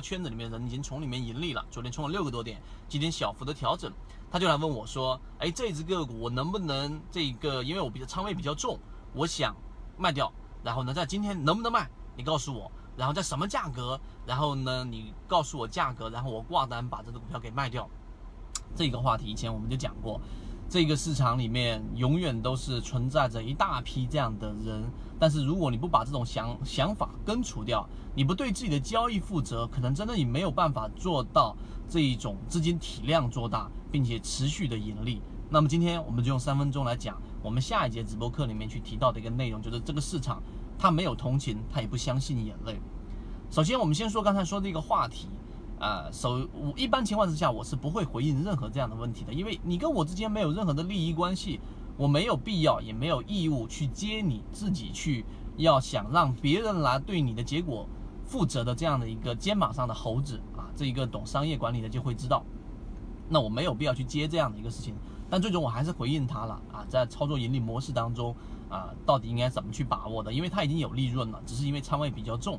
圈子里面人已经从里面盈利了，昨天冲了六个多点，今天小幅的调整，他就来问我说，哎，这只个股我能不能这个，因为我比较仓位比较重，我想卖掉，然后呢，在今天能不能卖？你告诉我，然后在什么价格？然后呢，你告诉我价格，然后我挂单把这个股票给卖掉。这个话题以前我们就讲过。这个市场里面永远都是存在着一大批这样的人，但是如果你不把这种想想法根除掉，你不对自己的交易负责，可能真的你没有办法做到这一种资金体量做大，并且持续的盈利。那么今天我们就用三分钟来讲我们下一节直播课里面去提到的一个内容，就是这个市场它没有同情，它也不相信眼泪。首先我们先说刚才说的一个话题。啊，首我一般情况之下我是不会回应任何这样的问题的，因为你跟我之间没有任何的利益关系，我没有必要也没有义务去接你自己去要想让别人来对你的结果负责的这样的一个肩膀上的猴子啊，这一个懂商业管理的就会知道，那我没有必要去接这样的一个事情，但最终我还是回应他了啊，在操作盈利模式当中啊，到底应该怎么去把握的，因为他已经有利润了，只是因为仓位比较重。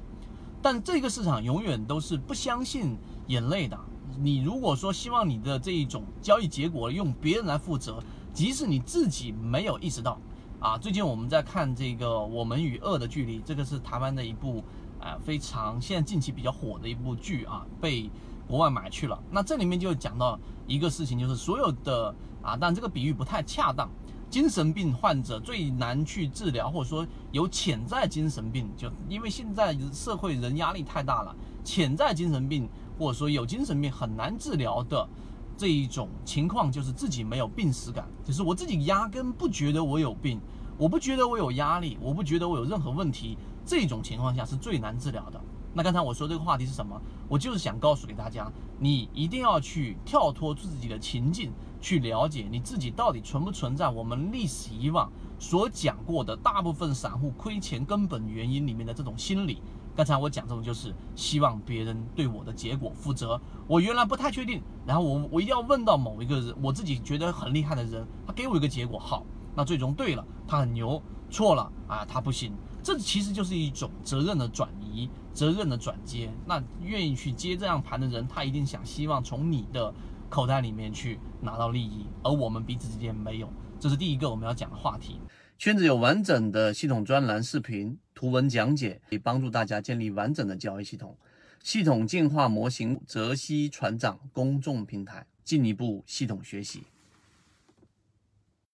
但这个市场永远都是不相信眼泪的。你如果说希望你的这一种交易结果用别人来负责，即使你自己没有意识到，啊，最近我们在看这个《我们与恶的距离》，这个是台湾的一部啊非常现在近期比较火的一部剧啊，被国外买去了。那这里面就讲到一个事情，就是所有的啊，但这个比喻不太恰当。精神病患者最难去治疗，或者说有潜在精神病，就因为现在社会人压力太大了，潜在精神病或者说有精神病很难治疗的这一种情况，就是自己没有病史感，就是我自己压根不觉得我有病，我不觉得我有压力，我不觉得我有任何问题，这种情况下是最难治疗的。那刚才我说这个话题是什么？我就是想告诉给大家，你一定要去跳脱自己的情境，去了解你自己到底存不存在我们历史以往所讲过的大部分散户亏钱根本原因里面的这种心理。刚才我讲这种就是希望别人对我的结果负责。我原来不太确定，然后我我一定要问到某一个人，我自己觉得很厉害的人，他给我一个结果，好，那最终对了，他很牛；错了啊，他不行。这其实就是一种责任的转移，责任的转接。那愿意去接这样盘的人，他一定想希望从你的口袋里面去拿到利益，而我们彼此之间没有。这是第一个我们要讲的话题。圈子有完整的系统专栏、视频、图文讲解，可以帮助大家建立完整的交易系统。系统进化模型，泽西船长公众平台，进一步系统学习。